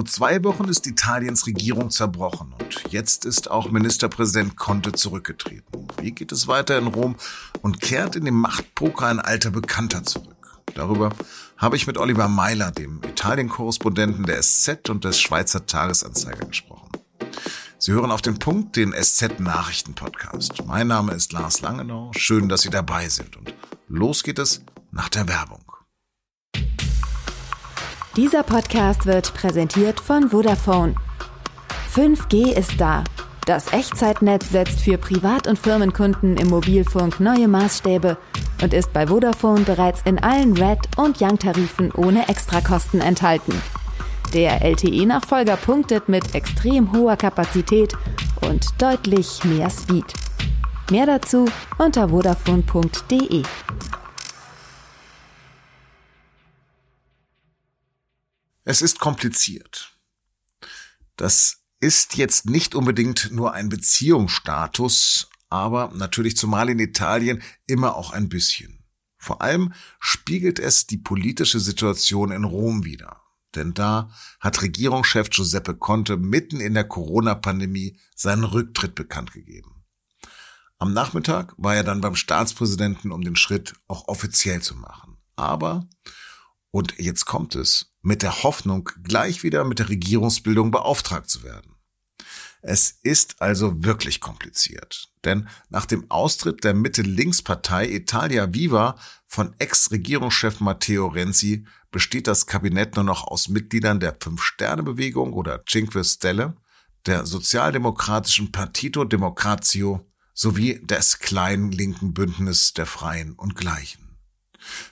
Vor zwei Wochen ist Italiens Regierung zerbrochen und jetzt ist auch Ministerpräsident Conte zurückgetreten. Wie geht es weiter in Rom und kehrt in dem Machtpoker ein alter Bekannter zurück? Darüber habe ich mit Oliver Meiler, dem Italien-Korrespondenten der SZ und des Schweizer Tagesanzeiger gesprochen. Sie hören auf den Punkt den SZ-Nachrichten-Podcast. Mein Name ist Lars Langenau. Schön, dass Sie dabei sind. Und los geht es nach der Werbung. Dieser Podcast wird präsentiert von Vodafone. 5G ist da. Das Echtzeitnetz setzt für Privat- und Firmenkunden im Mobilfunk neue Maßstäbe und ist bei Vodafone bereits in allen Red- und Young-Tarifen ohne Extrakosten enthalten. Der LTE-Nachfolger punktet mit extrem hoher Kapazität und deutlich mehr Speed. Mehr dazu unter vodafone.de. Es ist kompliziert. Das ist jetzt nicht unbedingt nur ein Beziehungsstatus, aber natürlich zumal in Italien immer auch ein bisschen. Vor allem spiegelt es die politische Situation in Rom wider. Denn da hat Regierungschef Giuseppe Conte mitten in der Corona-Pandemie seinen Rücktritt bekannt gegeben. Am Nachmittag war er dann beim Staatspräsidenten, um den Schritt auch offiziell zu machen. Aber, und jetzt kommt es, mit der Hoffnung, gleich wieder mit der Regierungsbildung beauftragt zu werden. Es ist also wirklich kompliziert, denn nach dem Austritt der Mitte-Links-Partei Italia Viva von Ex-Regierungschef Matteo Renzi besteht das Kabinett nur noch aus Mitgliedern der Fünf-Sterne-Bewegung oder Cinque Stelle, der sozialdemokratischen Partito Democrazio sowie des kleinen linken Bündnis der Freien und Gleichen.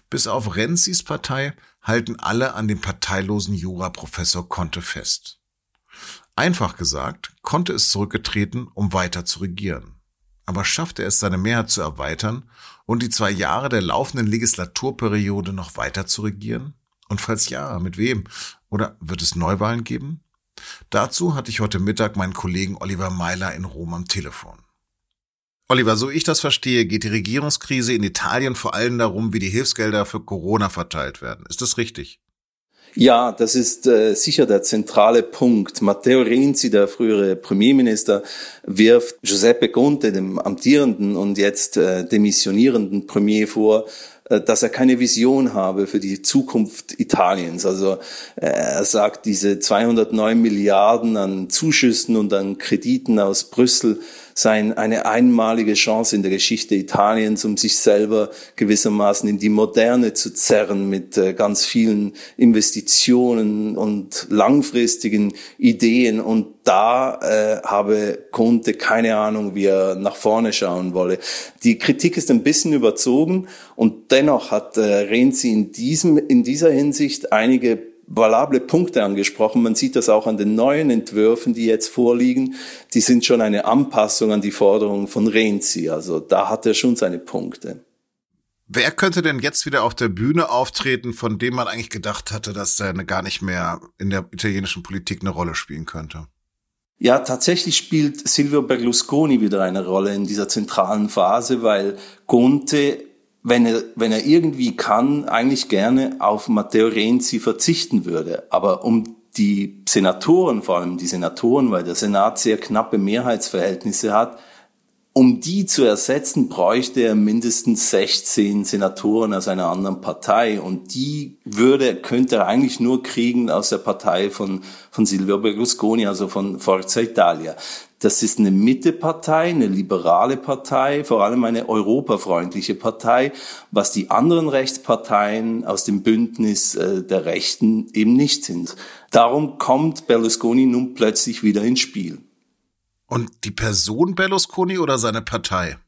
Bis auf Renzis Partei halten alle an dem parteilosen Juraprofessor Conte fest. Einfach gesagt, Conte ist zurückgetreten, um weiter zu regieren. Aber schafft er es, seine Mehrheit zu erweitern und die zwei Jahre der laufenden Legislaturperiode noch weiter zu regieren? Und falls ja, mit wem? Oder wird es Neuwahlen geben? Dazu hatte ich heute Mittag meinen Kollegen Oliver Meiler in Rom am Telefon. Oliver, so ich das verstehe, geht die Regierungskrise in Italien vor allem darum, wie die Hilfsgelder für Corona verteilt werden. Ist das richtig? Ja, das ist äh, sicher der zentrale Punkt. Matteo Renzi, der frühere Premierminister, wirft Giuseppe Conte, dem amtierenden und jetzt äh, demissionierenden Premier vor, äh, dass er keine Vision habe für die Zukunft Italiens. Also äh, er sagt, diese 209 Milliarden an Zuschüssen und an Krediten aus Brüssel seien eine einmalige Chance in der Geschichte Italiens, um sich selber gewissermaßen in die Moderne zu zerren mit äh, ganz vielen Investitionen und langfristigen Ideen. Und da äh, habe Conte keine Ahnung, wie er nach vorne schauen wolle. Die Kritik ist ein bisschen überzogen und dennoch hat äh, Renzi in diesem in dieser Hinsicht einige valable Punkte angesprochen. Man sieht das auch an den neuen Entwürfen, die jetzt vorliegen. Die sind schon eine Anpassung an die Forderungen von Renzi. Also da hat er schon seine Punkte. Wer könnte denn jetzt wieder auf der Bühne auftreten, von dem man eigentlich gedacht hatte, dass er gar nicht mehr in der italienischen Politik eine Rolle spielen könnte? Ja, tatsächlich spielt Silvio Berlusconi wieder eine Rolle in dieser zentralen Phase, weil Conte wenn er, wenn er irgendwie kann, eigentlich gerne auf Matteo Renzi verzichten würde. Aber um die Senatoren, vor allem die Senatoren, weil der Senat sehr knappe Mehrheitsverhältnisse hat, um die zu ersetzen, bräuchte er mindestens 16 Senatoren aus einer anderen Partei. Und die würde, könnte er eigentlich nur kriegen aus der Partei von, von Silvio Berlusconi, also von Forza Italia. Das ist eine Mittepartei, eine liberale Partei, vor allem eine europafreundliche Partei, was die anderen Rechtsparteien aus dem Bündnis äh, der Rechten eben nicht sind. Darum kommt Berlusconi nun plötzlich wieder ins Spiel. Und die Person Berlusconi oder seine Partei?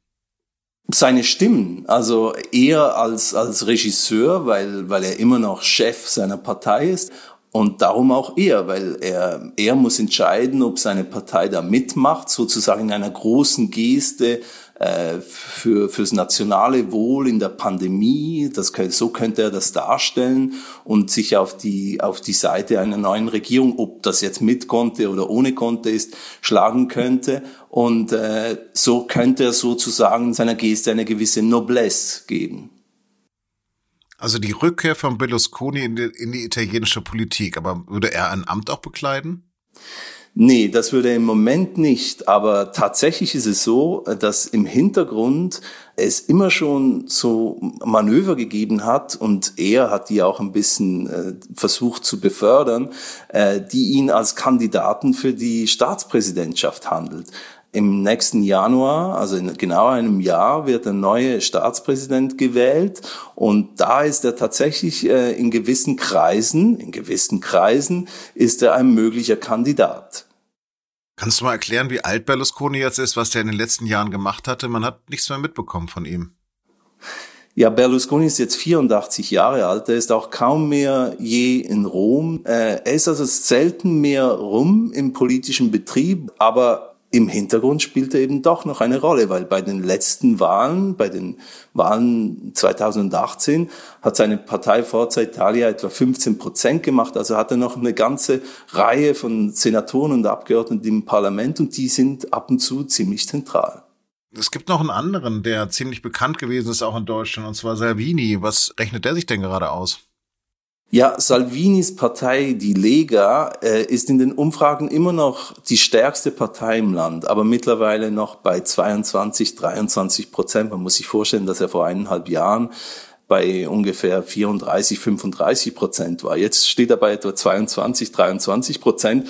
Seine Stimmen, also eher als, als Regisseur, weil, weil er immer noch Chef seiner Partei ist und darum auch er, weil er, er muss entscheiden, ob seine Partei da mitmacht, sozusagen in einer großen Geste für, fürs nationale Wohl in der Pandemie. Das, so könnte er das darstellen und sich auf die, auf die Seite einer neuen Regierung, ob das jetzt mit Konte oder ohne Konte ist, schlagen könnte. Und äh, so könnte er sozusagen seiner Geste eine gewisse Noblesse geben. Also die Rückkehr von Berlusconi in die, in die italienische Politik, aber würde er ein Amt auch bekleiden? Nee, das würde im Moment nicht. Aber tatsächlich ist es so, dass im Hintergrund es immer schon so Manöver gegeben hat und er hat die auch ein bisschen äh, versucht zu befördern, äh, die ihn als Kandidaten für die Staatspräsidentschaft handelt. Im nächsten Januar, also in genau einem Jahr, wird der neue Staatspräsident gewählt und da ist er tatsächlich äh, in gewissen Kreisen, in gewissen Kreisen ist er ein möglicher Kandidat. Kannst du mal erklären, wie alt Berlusconi jetzt ist, was der in den letzten Jahren gemacht hatte? Man hat nichts mehr mitbekommen von ihm. Ja, Berlusconi ist jetzt 84 Jahre alt. Er ist auch kaum mehr je in Rom. Äh, er ist also selten mehr rum im politischen Betrieb, aber im Hintergrund spielt er eben doch noch eine Rolle, weil bei den letzten Wahlen, bei den Wahlen 2018, hat seine Partei Forza Italia etwa 15 Prozent gemacht. Also hat er noch eine ganze Reihe von Senatoren und Abgeordneten im Parlament und die sind ab und zu ziemlich zentral. Es gibt noch einen anderen, der ziemlich bekannt gewesen ist, auch in Deutschland, und zwar Salvini. Was rechnet der sich denn gerade aus? Ja, Salvinis Partei, die Lega, äh, ist in den Umfragen immer noch die stärkste Partei im Land, aber mittlerweile noch bei 22, 23 Prozent. Man muss sich vorstellen, dass er vor eineinhalb Jahren bei ungefähr 34, 35 Prozent war. Jetzt steht er bei etwa 22, 23 Prozent.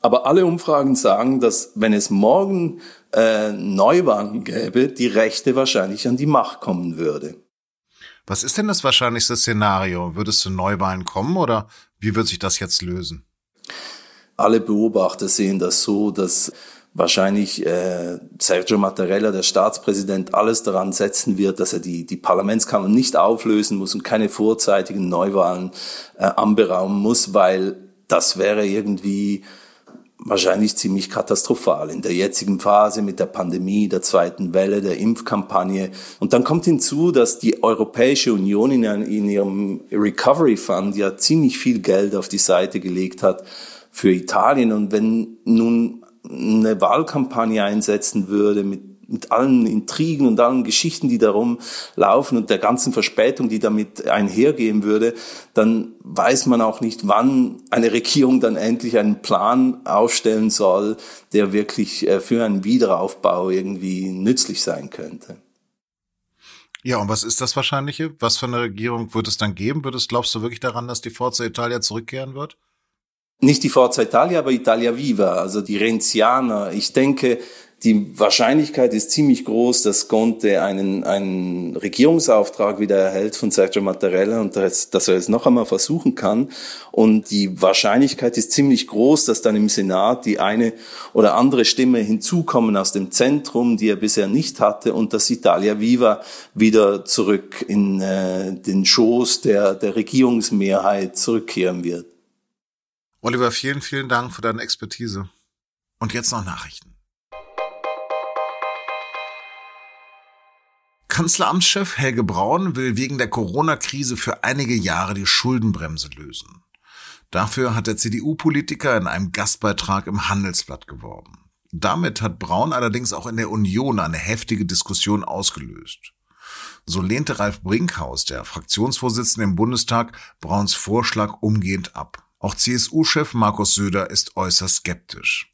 Aber alle Umfragen sagen, dass wenn es morgen äh, Neuwahlen gäbe, die Rechte wahrscheinlich an die Macht kommen würde. Was ist denn das wahrscheinlichste Szenario? Würde es zu Neuwahlen kommen oder wie wird sich das jetzt lösen? Alle Beobachter sehen das so, dass wahrscheinlich äh, Sergio Mattarella, der Staatspräsident, alles daran setzen wird, dass er die, die Parlamentskammer nicht auflösen muss und keine vorzeitigen Neuwahlen äh, anberaumen muss, weil das wäre irgendwie wahrscheinlich ziemlich katastrophal in der jetzigen Phase mit der Pandemie, der zweiten Welle, der Impfkampagne. Und dann kommt hinzu, dass die Europäische Union in, in ihrem Recovery Fund ja ziemlich viel Geld auf die Seite gelegt hat für Italien. Und wenn nun eine Wahlkampagne einsetzen würde mit mit allen Intrigen und allen Geschichten, die darum laufen und der ganzen Verspätung, die damit einhergehen würde, dann weiß man auch nicht, wann eine Regierung dann endlich einen Plan aufstellen soll, der wirklich äh, für einen Wiederaufbau irgendwie nützlich sein könnte. Ja, und was ist das Wahrscheinliche? Was für eine Regierung wird es dann geben? Wird es, glaubst du wirklich daran, dass die Forza Italia zurückkehren wird? Nicht die Forza Italia, aber Italia Viva, also die Renzianer. Ich denke, die Wahrscheinlichkeit ist ziemlich groß, dass Conte einen, einen Regierungsauftrag wieder erhält von Sergio Mattarella und dass, dass er es noch einmal versuchen kann. Und die Wahrscheinlichkeit ist ziemlich groß, dass dann im Senat die eine oder andere Stimme hinzukommen aus dem Zentrum, die er bisher nicht hatte, und dass Italia Viva wieder zurück in äh, den Schoß der, der Regierungsmehrheit zurückkehren wird. Oliver, vielen, vielen Dank für deine Expertise. Und jetzt noch Nachrichten. Kanzleramtschef Helge Braun will wegen der Corona-Krise für einige Jahre die Schuldenbremse lösen. Dafür hat der CDU-Politiker in einem Gastbeitrag im Handelsblatt geworben. Damit hat Braun allerdings auch in der Union eine heftige Diskussion ausgelöst. So lehnte Ralf Brinkhaus, der Fraktionsvorsitzende im Bundestag, Brauns Vorschlag umgehend ab. Auch CSU-Chef Markus Söder ist äußerst skeptisch.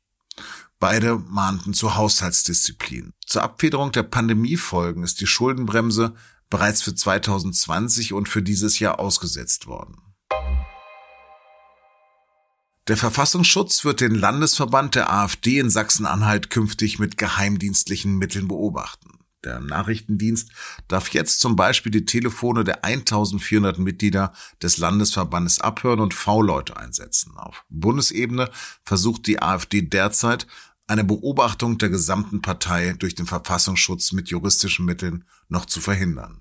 Beide mahnten zur Haushaltsdisziplin. Zur Abfederung der Pandemiefolgen ist die Schuldenbremse bereits für 2020 und für dieses Jahr ausgesetzt worden. Der Verfassungsschutz wird den Landesverband der AfD in Sachsen-Anhalt künftig mit geheimdienstlichen Mitteln beobachten. Der Nachrichtendienst darf jetzt zum Beispiel die Telefone der 1400 Mitglieder des Landesverbandes abhören und V-Leute einsetzen. Auf Bundesebene versucht die AfD derzeit, eine Beobachtung der gesamten Partei durch den Verfassungsschutz mit juristischen Mitteln noch zu verhindern.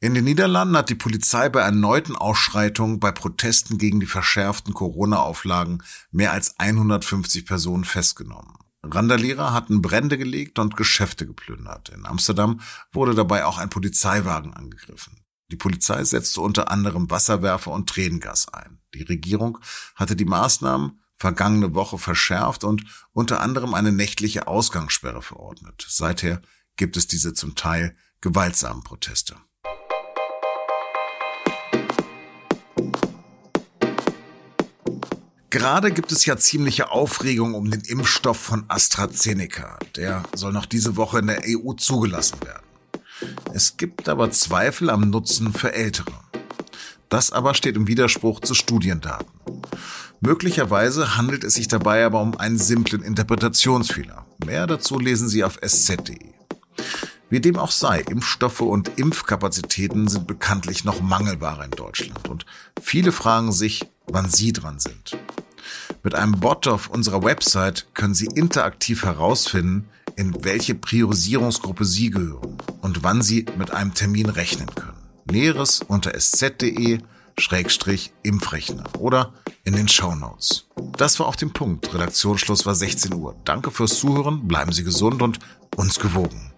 In den Niederlanden hat die Polizei bei erneuten Ausschreitungen bei Protesten gegen die verschärften Corona-Auflagen mehr als 150 Personen festgenommen. Randalierer hatten Brände gelegt und Geschäfte geplündert. In Amsterdam wurde dabei auch ein Polizeiwagen angegriffen. Die Polizei setzte unter anderem Wasserwerfer und Tränengas ein. Die Regierung hatte die Maßnahmen vergangene Woche verschärft und unter anderem eine nächtliche Ausgangssperre verordnet. Seither gibt es diese zum Teil gewaltsamen Proteste. Gerade gibt es ja ziemliche Aufregung um den Impfstoff von AstraZeneca. Der soll noch diese Woche in der EU zugelassen werden. Es gibt aber Zweifel am Nutzen für Ältere. Das aber steht im Widerspruch zu Studiendaten. Möglicherweise handelt es sich dabei aber um einen simplen Interpretationsfehler. Mehr dazu lesen Sie auf sz.de. Wie dem auch sei, Impfstoffe und Impfkapazitäten sind bekanntlich noch mangelbar in Deutschland und viele fragen sich, wann sie dran sind. Mit einem Bot auf unserer Website können Sie interaktiv herausfinden, in welche Priorisierungsgruppe Sie gehören und wann Sie mit einem Termin rechnen können. Näheres unter sz.de Schrägstrich Impfrechner oder in den Show Notes. Das war auf dem Punkt. Redaktionsschluss war 16 Uhr. Danke fürs Zuhören, bleiben Sie gesund und uns gewogen.